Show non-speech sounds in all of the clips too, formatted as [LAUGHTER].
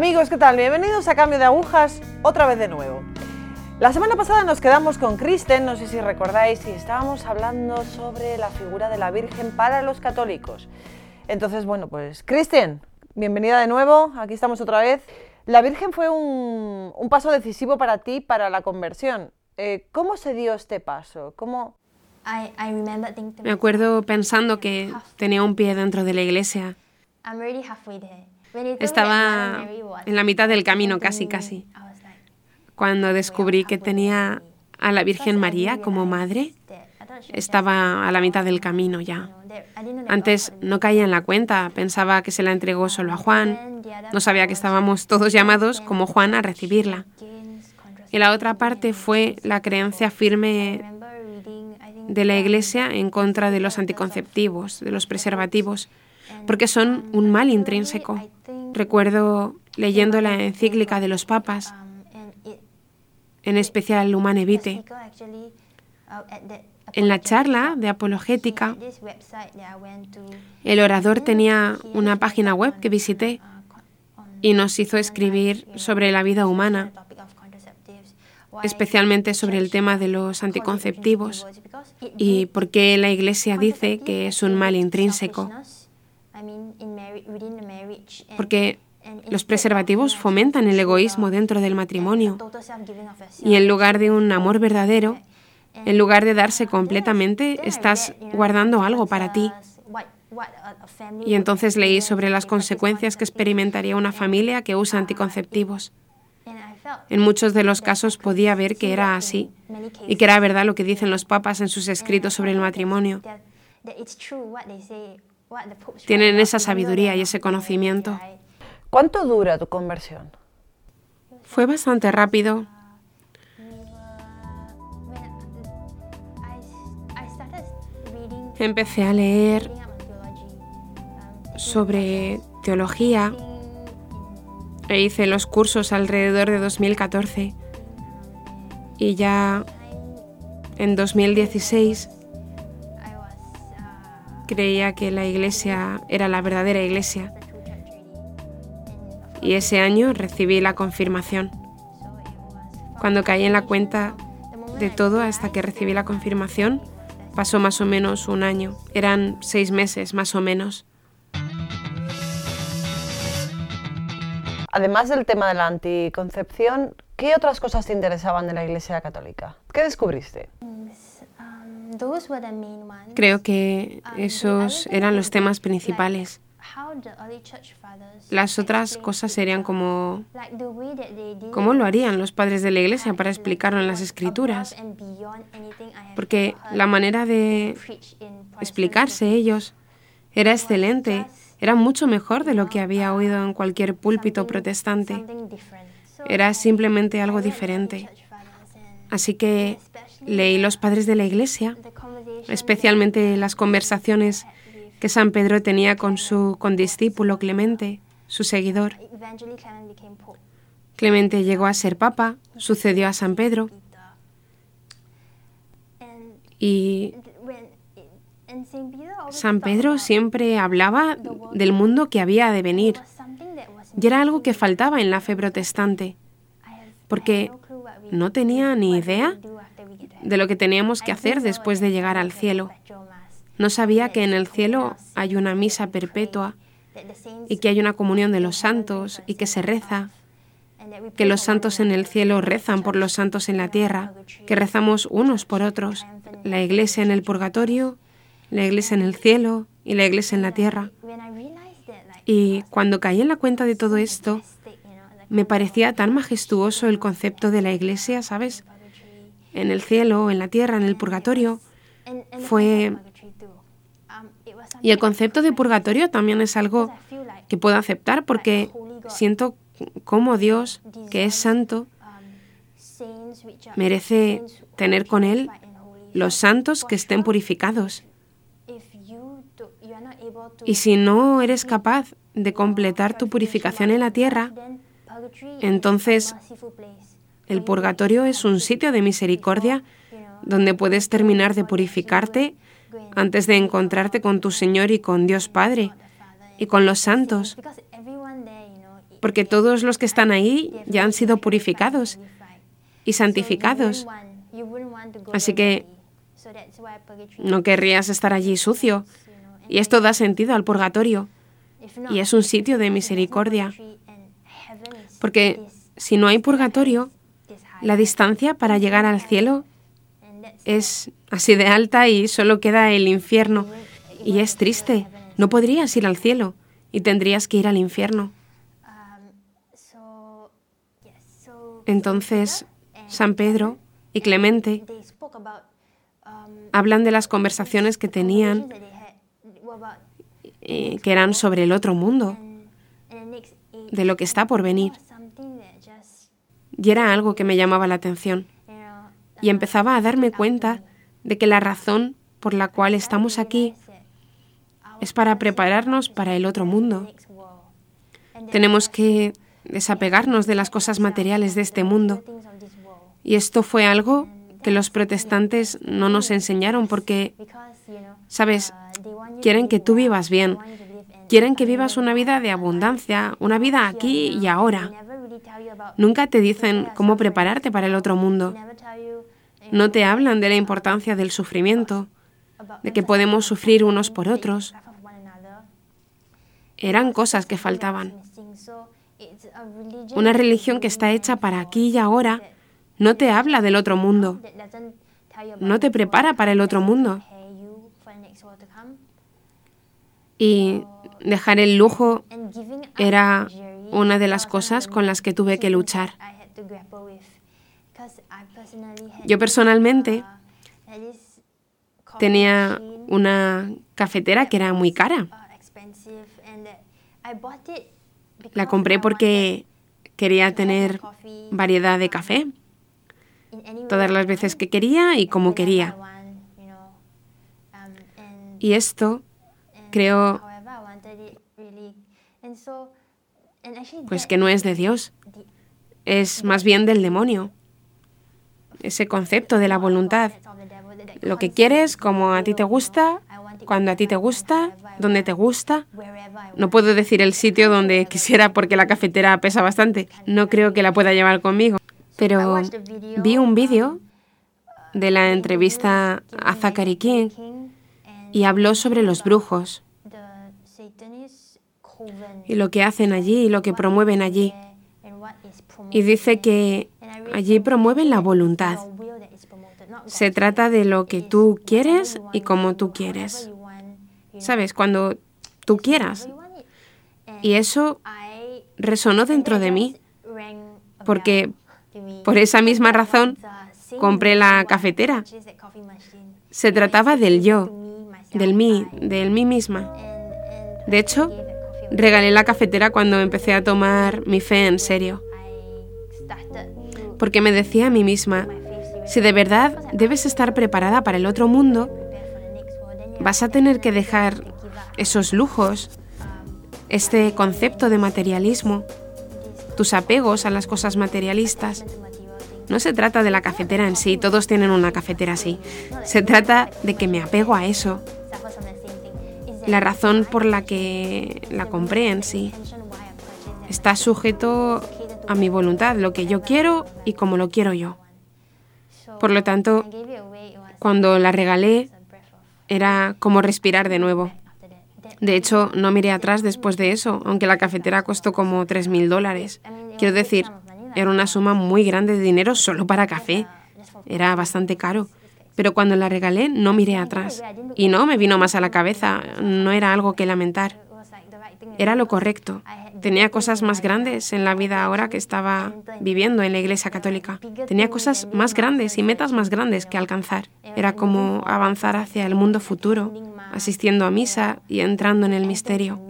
Amigos, ¿qué tal? Bienvenidos a Cambio de Agujas, otra vez de nuevo. La semana pasada nos quedamos con Kristen, no sé si recordáis, y estábamos hablando sobre la figura de la Virgen para los católicos. Entonces, bueno, pues Kristen, bienvenida de nuevo, aquí estamos otra vez. La Virgen fue un, un paso decisivo para ti, para la conversión. Eh, ¿Cómo se dio este paso? ¿Cómo, Me acuerdo pensando que tenía un pie dentro de la iglesia. Estaba en la mitad del camino, casi, casi. Cuando descubrí que tenía a la Virgen María como madre, estaba a la mitad del camino ya. Antes no caía en la cuenta, pensaba que se la entregó solo a Juan, no sabía que estábamos todos llamados como Juan a recibirla. Y la otra parte fue la creencia firme de la Iglesia en contra de los anticonceptivos, de los preservativos, porque son un mal intrínseco. Recuerdo leyendo la encíclica de los papas, en especial Humane Vitae. En la charla de apologética, el orador tenía una página web que visité y nos hizo escribir sobre la vida humana, especialmente sobre el tema de los anticonceptivos y por qué la Iglesia dice que es un mal intrínseco. Porque los preservativos fomentan el egoísmo dentro del matrimonio y en lugar de un amor verdadero, en lugar de darse completamente, estás guardando algo para ti. Y entonces leí sobre las consecuencias que experimentaría una familia que usa anticonceptivos. En muchos de los casos podía ver que era así y que era verdad lo que dicen los papas en sus escritos sobre el matrimonio. Tienen esa sabiduría y ese conocimiento. ¿Cuánto dura tu conversión? Fue bastante rápido. Empecé a leer sobre teología e hice los cursos alrededor de 2014 y ya en 2016 creía que la iglesia era la verdadera iglesia y ese año recibí la confirmación. Cuando caí en la cuenta de todo hasta que recibí la confirmación, pasó más o menos un año, eran seis meses más o menos. Además del tema de la anticoncepción, ¿qué otras cosas te interesaban de la Iglesia Católica? ¿Qué descubriste? Creo que esos eran los temas principales. Las otras cosas serían como cómo lo harían los padres de la iglesia para explicarlo en las escrituras. Porque la manera de explicarse ellos era excelente era mucho mejor de lo que había oído en cualquier púlpito protestante. Era simplemente algo diferente. Así que leí los padres de la iglesia, especialmente las conversaciones que San Pedro tenía con su condiscípulo Clemente, su seguidor. Clemente llegó a ser papa, sucedió a San Pedro. Y San Pedro siempre hablaba del mundo que había de venir y era algo que faltaba en la fe protestante, porque no tenía ni idea de lo que teníamos que hacer después de llegar al cielo. No sabía que en el cielo hay una misa perpetua y que hay una comunión de los santos y que se reza, que los santos en el cielo rezan por los santos en la tierra, que rezamos unos por otros, la iglesia en el purgatorio la iglesia en el cielo y la iglesia en la tierra. Y cuando caí en la cuenta de todo esto, me parecía tan majestuoso el concepto de la iglesia, ¿sabes? En el cielo, en la tierra, en el purgatorio. Fue... Y el concepto de purgatorio también es algo que puedo aceptar porque siento como Dios, que es santo, merece tener con Él los santos que estén purificados. Y si no eres capaz de completar tu purificación en la tierra, entonces el purgatorio es un sitio de misericordia donde puedes terminar de purificarte antes de encontrarte con tu Señor y con Dios Padre y con los santos. porque todos los que están ahí ya han sido purificados y santificados. Así que no querrías estar allí sucio. Y esto da sentido al purgatorio. Y es un sitio de misericordia. Porque si no hay purgatorio, la distancia para llegar al cielo es así de alta y solo queda el infierno. Y es triste. No podrías ir al cielo y tendrías que ir al infierno. Entonces, San Pedro y Clemente hablan de las conversaciones que tenían, eh, que eran sobre el otro mundo, de lo que está por venir. Y era algo que me llamaba la atención. Y empezaba a darme cuenta de que la razón por la cual estamos aquí es para prepararnos para el otro mundo. Tenemos que desapegarnos de las cosas materiales de este mundo. Y esto fue algo que los protestantes no nos enseñaron porque, sabes, quieren que tú vivas bien, quieren que vivas una vida de abundancia, una vida aquí y ahora. Nunca te dicen cómo prepararte para el otro mundo. No te hablan de la importancia del sufrimiento, de que podemos sufrir unos por otros. Eran cosas que faltaban. Una religión que está hecha para aquí y ahora no te habla del otro mundo. No te prepara para el otro mundo. Y dejar el lujo era una de las cosas con las que tuve que luchar. Yo personalmente tenía una cafetera que era muy cara. La compré porque quería tener variedad de café todas las veces que quería y como quería. Y esto creo pues que no es de Dios, es más bien del demonio. Ese concepto de la voluntad. Lo que quieres, como a ti te gusta, cuando a ti te gusta, donde te gusta. No puedo decir el sitio donde quisiera porque la cafetera pesa bastante. No creo que la pueda llevar conmigo. Pero vi un vídeo de la entrevista a Zachary King y habló sobre los brujos y lo que hacen allí y lo que promueven allí. Y dice que allí promueven la voluntad. Se trata de lo que tú quieres y como tú quieres. ¿Sabes? Cuando tú quieras. Y eso resonó dentro de mí, porque por esa misma razón compré la cafetera. Se trataba del yo, del mí, del mí misma. De hecho, regalé la cafetera cuando empecé a tomar mi fe en serio. Porque me decía a mí misma, si de verdad debes estar preparada para el otro mundo, vas a tener que dejar esos lujos, este concepto de materialismo, tus apegos a las cosas materialistas. No se trata de la cafetera en sí, todos tienen una cafetera así. Se trata de que me apego a eso. La razón por la que la compré en sí está sujeto a mi voluntad, lo que yo quiero y como lo quiero yo. Por lo tanto, cuando la regalé, era como respirar de nuevo. De hecho, no miré atrás después de eso, aunque la cafetera costó como 3.000 dólares. Quiero decir, era una suma muy grande de dinero solo para café. Era bastante caro. Pero cuando la regalé no miré atrás. Y no me vino más a la cabeza. No era algo que lamentar. Era lo correcto. Tenía cosas más grandes en la vida ahora que estaba viviendo en la Iglesia Católica. Tenía cosas más grandes y metas más grandes que alcanzar. Era como avanzar hacia el mundo futuro, asistiendo a misa y entrando en el misterio.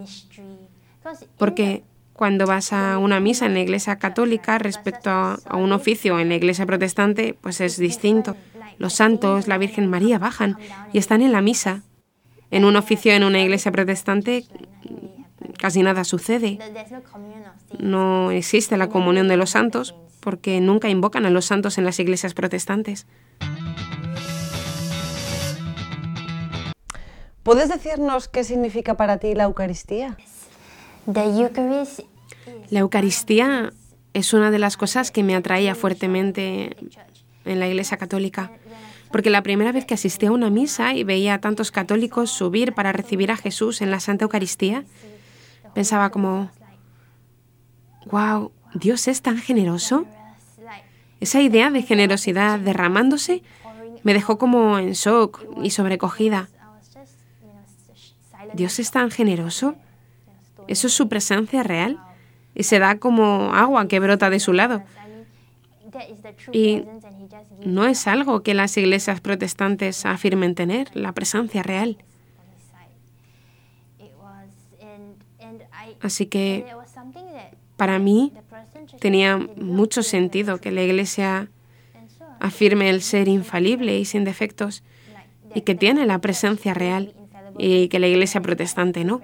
Porque cuando vas a una misa en la Iglesia Católica respecto a, un oficio en la Iglesia Protestante, pues es distinto. Los santos, la Virgen María bajan y están en la misa. En un oficio en una iglesia protestante casi nada sucede. No existe la comunión de los santos porque nunca invocan a los santos en las iglesias protestantes. ¿Puedes decirnos qué significa para ti la Eucaristía? La Eucaristía es una de las cosas que me atraía fuertemente en la Iglesia Católica, porque la primera vez que asistí a una misa y veía a tantos católicos subir para recibir a Jesús en la Santa Eucaristía, pensaba como, wow, Dios es tan generoso. Esa idea de generosidad derramándose me dejó como en shock y sobrecogida. Dios es tan generoso. Eso es su presencia real y se da como agua que brota de su lado. Y no es algo que las iglesias protestantes afirmen tener, la presencia real. Así que para mí tenía mucho sentido que la iglesia afirme el ser infalible y sin defectos y que tiene la presencia real y que la iglesia protestante no.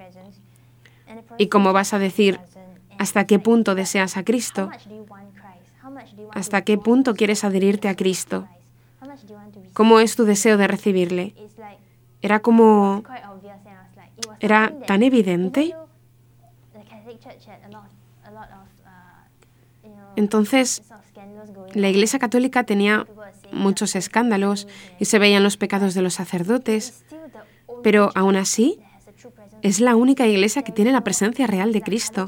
¿Y cómo vas a decir hasta qué punto deseas a Cristo? ¿Hasta qué punto quieres adherirte a Cristo? ¿Cómo es tu deseo de recibirle? Era como... Era tan evidente. Entonces, la Iglesia Católica tenía muchos escándalos y se veían los pecados de los sacerdotes, pero aún así es la única iglesia que tiene la presencia real de Cristo.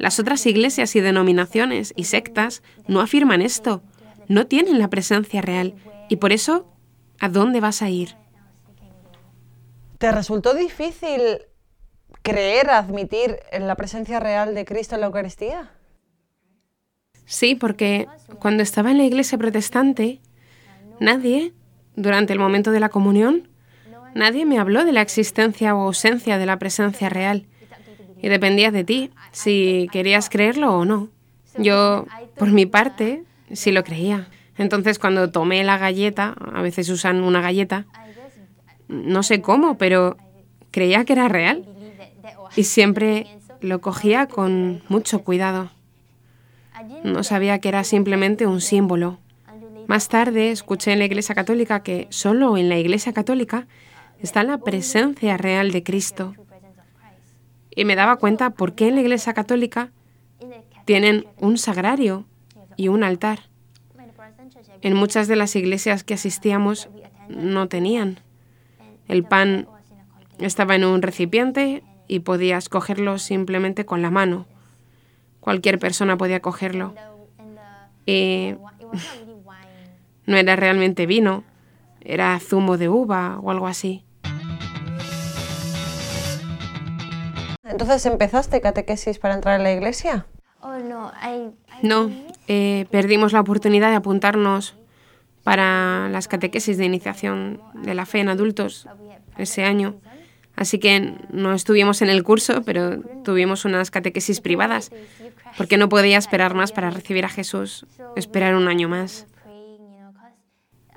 Las otras iglesias y denominaciones y sectas no afirman esto, no tienen la presencia real y por eso, ¿a dónde vas a ir? ¿Te resultó difícil creer, admitir en la presencia real de Cristo en la Eucaristía? Sí, porque cuando estaba en la iglesia protestante, nadie, durante el momento de la comunión, nadie me habló de la existencia o ausencia de la presencia real y dependía de ti si querías creerlo o no. Yo, por mi parte, sí lo creía. Entonces, cuando tomé la galleta, a veces usan una galleta, no sé cómo, pero creía que era real y siempre lo cogía con mucho cuidado. No sabía que era simplemente un símbolo. Más tarde escuché en la Iglesia Católica que solo en la Iglesia Católica está la presencia real de Cristo y me daba cuenta por qué en la Iglesia Católica tienen un sagrario y un altar. En muchas de las iglesias que asistíamos no tenían. El pan estaba en un recipiente y podías cogerlo simplemente con la mano. Cualquier persona podía cogerlo. Y [LAUGHS] no era realmente vino, era zumo de uva o algo así. Entonces, ¿empezaste catequesis para entrar en la iglesia? Oh, no, eh, perdimos la oportunidad de apuntarnos para las catequesis de iniciación de la fe en adultos ese año. Así que no estuvimos en el curso, pero tuvimos unas catequesis privadas, porque no podía esperar más para recibir a Jesús, esperar un año más.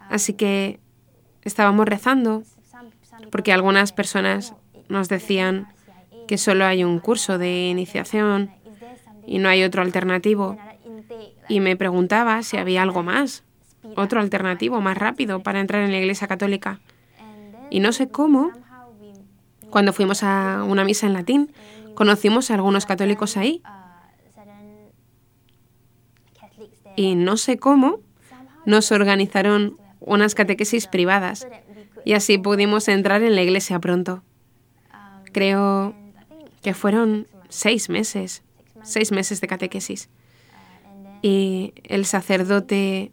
Así que estábamos rezando, porque algunas personas nos decían, que solo hay un curso de iniciación y no hay otro alternativo. Y me preguntaba si había algo más, otro alternativo más rápido para entrar en la Iglesia Católica. Y no sé cómo, cuando fuimos a una misa en latín, conocimos a algunos católicos ahí. Y no sé cómo, nos organizaron unas catequesis privadas y así pudimos entrar en la iglesia pronto. Creo que fueron seis meses, seis meses de catequesis. Y el sacerdote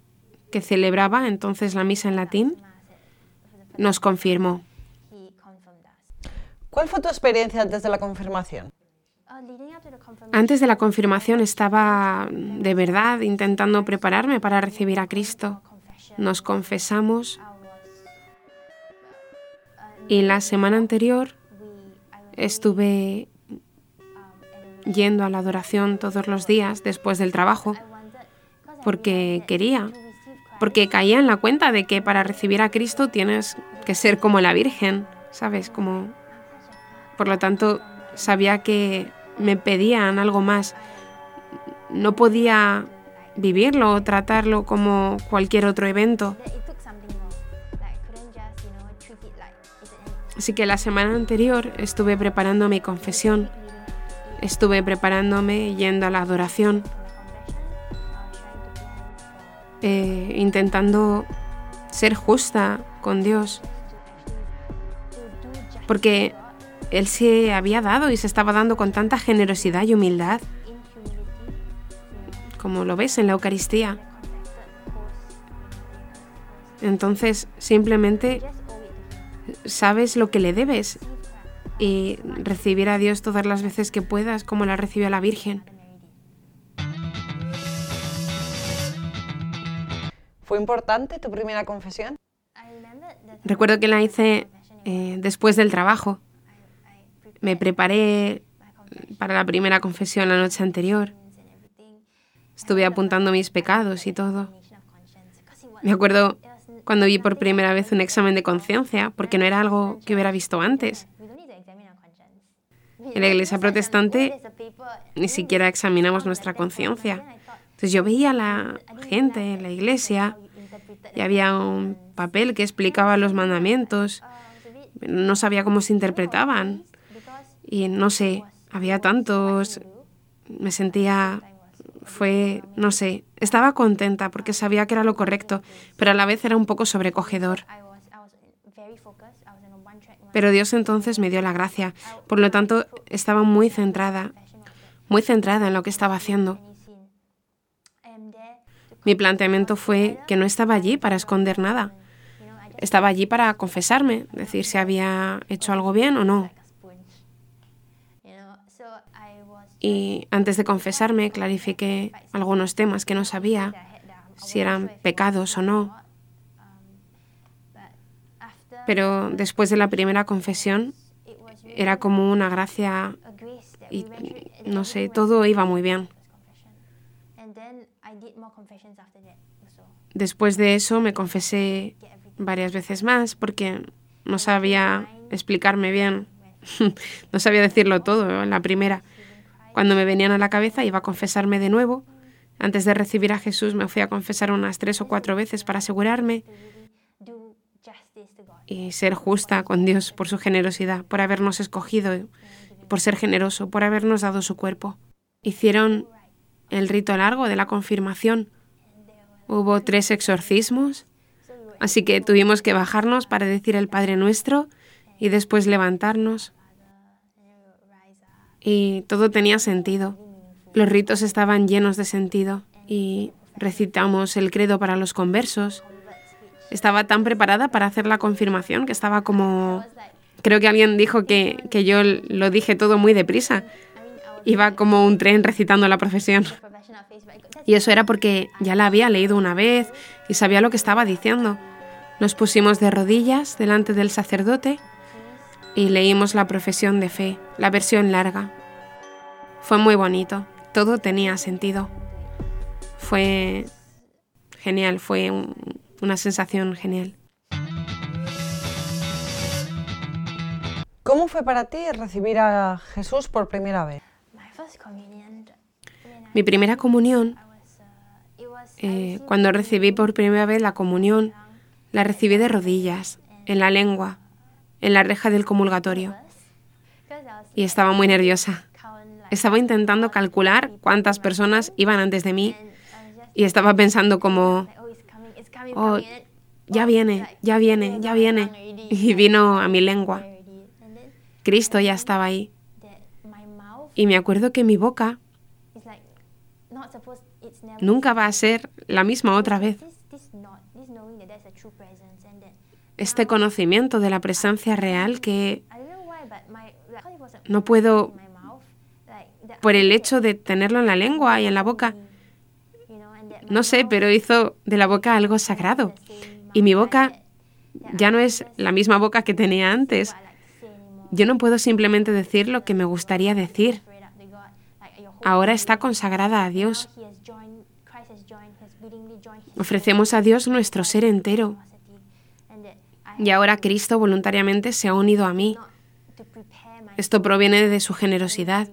que celebraba entonces la misa en latín nos confirmó. ¿Cuál fue tu experiencia antes de la confirmación? Antes de la confirmación estaba de verdad intentando prepararme para recibir a Cristo. Nos confesamos y la semana anterior estuve yendo a la adoración todos los días después del trabajo, porque quería, porque caía en la cuenta de que para recibir a Cristo tienes que ser como la Virgen, ¿sabes? Como por lo tanto sabía que me pedían algo más. No podía vivirlo o tratarlo como cualquier otro evento. Así que la semana anterior estuve preparando mi confesión estuve preparándome yendo a la adoración, eh, intentando ser justa con Dios, porque Él se había dado y se estaba dando con tanta generosidad y humildad, como lo ves en la Eucaristía. Entonces, simplemente sabes lo que le debes y recibir a Dios todas las veces que puedas, como la recibió la Virgen. ¿Fue importante tu primera confesión? Recuerdo que la hice eh, después del trabajo. Me preparé para la primera confesión la noche anterior. Estuve apuntando mis pecados y todo. Me acuerdo cuando vi por primera vez un examen de conciencia, porque no era algo que hubiera visto antes. En la iglesia protestante ni siquiera examinamos nuestra conciencia. Entonces yo veía a la gente en la iglesia y había un papel que explicaba los mandamientos. No sabía cómo se interpretaban. Y no sé, había tantos. Me sentía fue, no sé, estaba contenta porque sabía que era lo correcto, pero a la vez era un poco sobrecogedor. Pero Dios entonces me dio la gracia, por lo tanto estaba muy centrada, muy centrada en lo que estaba haciendo. Mi planteamiento fue que no estaba allí para esconder nada. Estaba allí para confesarme, decir si había hecho algo bien o no. Y antes de confesarme clarifiqué algunos temas que no sabía, si eran pecados o no. Pero después de la primera confesión era como una gracia y no sé, todo iba muy bien. Después de eso me confesé varias veces más porque no sabía explicarme bien, [LAUGHS] no sabía decirlo todo en la primera. Cuando me venían a la cabeza iba a confesarme de nuevo. Antes de recibir a Jesús me fui a confesar unas tres o cuatro veces para asegurarme y ser justa con Dios por su generosidad, por habernos escogido, por ser generoso, por habernos dado su cuerpo. Hicieron el rito largo de la confirmación. Hubo tres exorcismos, así que tuvimos que bajarnos para decir el Padre Nuestro y después levantarnos y todo tenía sentido. Los ritos estaban llenos de sentido y recitamos el credo para los conversos. Estaba tan preparada para hacer la confirmación que estaba como... Creo que alguien dijo que, que yo lo dije todo muy deprisa. Iba como un tren recitando la profesión. Y eso era porque ya la había leído una vez y sabía lo que estaba diciendo. Nos pusimos de rodillas delante del sacerdote y leímos la profesión de fe, la versión larga. Fue muy bonito, todo tenía sentido. Fue genial, fue una sensación genial. ¿Cómo fue para ti recibir a Jesús por primera vez? Mi primera comunión, eh, cuando recibí por primera vez la comunión, la recibí de rodillas, en la lengua, en la reja del comulgatorio. Y estaba muy nerviosa. Estaba intentando calcular cuántas personas iban antes de mí y estaba pensando como, oh, ya viene, ya viene, ya viene. [LAUGHS] Y vino a mi lengua. Cristo ya estaba ahí. Y me acuerdo que mi boca nunca va a ser la misma otra vez este conocimiento de la presencia real que no puedo, por el hecho de tenerlo en la lengua y en la boca, no sé, pero hizo de la boca algo sagrado. Y mi boca ya no es la misma boca que tenía antes. Yo no puedo simplemente decir lo que me gustaría decir. Ahora está consagrada a Dios. Ofrecemos a Dios nuestro ser entero y ahora Cristo voluntariamente se ha unido a mí. Esto proviene de su generosidad.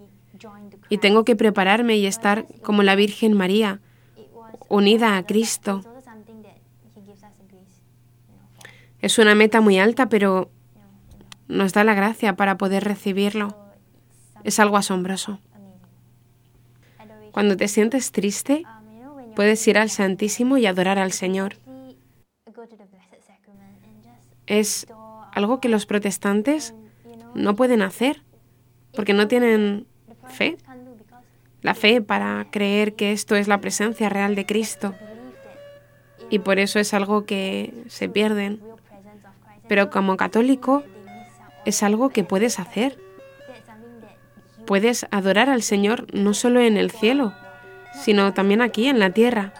Y tengo que prepararme y estar como la Virgen María, unida a Cristo. Es una meta muy alta, pero nos da la gracia para poder recibirlo. Es algo asombroso. Cuando te sientes triste, puedes ir al Santísimo y adorar al Señor. Es algo que los protestantes no pueden hacer porque no tienen fe. La fe para creer que esto es la presencia real de Cristo. Y por eso es algo que se pierden. Pero como católico es algo que puedes hacer. Puedes adorar al Señor no solo en el cielo, sino también aquí en la tierra.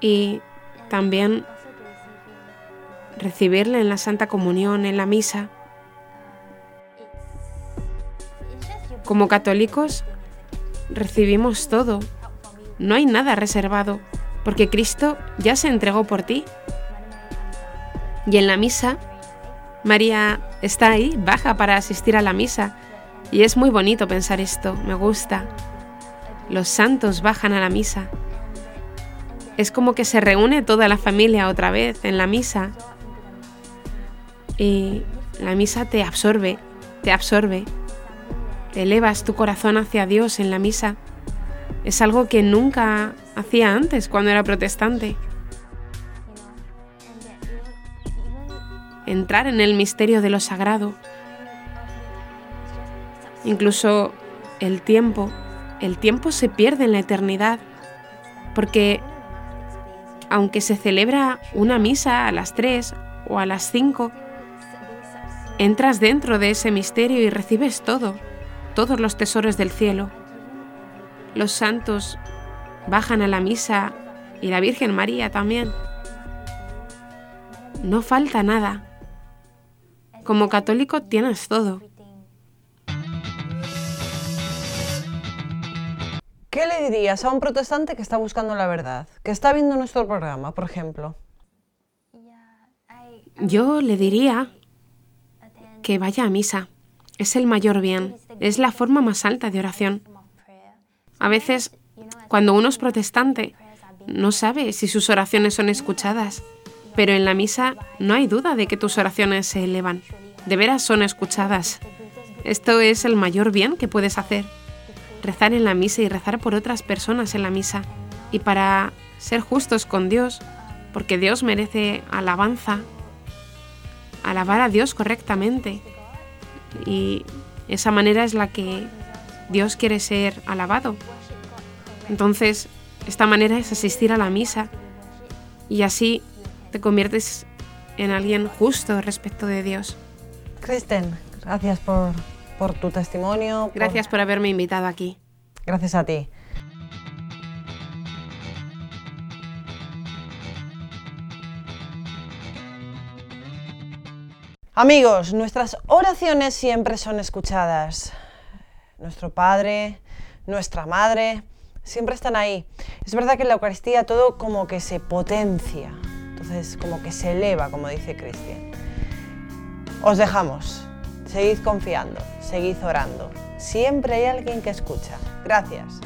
Y también recibirle en la Santa Comunión, en la misa. Como católicos, recibimos todo. No hay nada reservado, porque Cristo ya se entregó por ti. Y en la misa, María está ahí, baja para asistir a la misa. Y es muy bonito pensar esto, me gusta. Los santos bajan a la misa. Es como que se reúne toda la familia otra vez en la misa y la misa te absorbe, te absorbe. Elevas tu corazón hacia Dios en la misa. Es algo que nunca hacía antes cuando era protestante. Entrar en el misterio de lo sagrado. Incluso el tiempo, el tiempo se pierde en la eternidad, porque aunque se celebra una misa a las 3 o a las 5, Entras dentro de ese misterio y recibes todo, todos los tesoros del cielo. Los santos bajan a la misa y la Virgen María también. No falta nada. Como católico tienes todo. ¿Qué le dirías a un protestante que está buscando la verdad, que está viendo nuestro programa, por ejemplo? Yo le diría que vaya a misa. Es el mayor bien, es la forma más alta de oración. A veces, cuando uno es protestante, no sabe si sus oraciones son escuchadas, pero en la misa no hay duda de que tus oraciones se elevan. De veras son escuchadas. Esto es el mayor bien que puedes hacer. Rezar en la misa y rezar por otras personas en la misa. Y para ser justos con Dios, porque Dios merece alabanza, alabar a Dios correctamente. Y esa manera es la que Dios quiere ser alabado. Entonces, esta manera es asistir a la misa y así te conviertes en alguien justo respecto de Dios. Kristen, gracias por, por tu testimonio. Gracias por haberme invitado aquí. Gracias a ti. Amigos, nuestras oraciones siempre son escuchadas. Nuestro Padre, nuestra Madre, siempre están ahí. Es verdad que en la Eucaristía todo como que se potencia, entonces como que se eleva, como dice Cristian. Os dejamos. Seguid confiando, seguid orando. Siempre hay alguien que escucha. Gracias.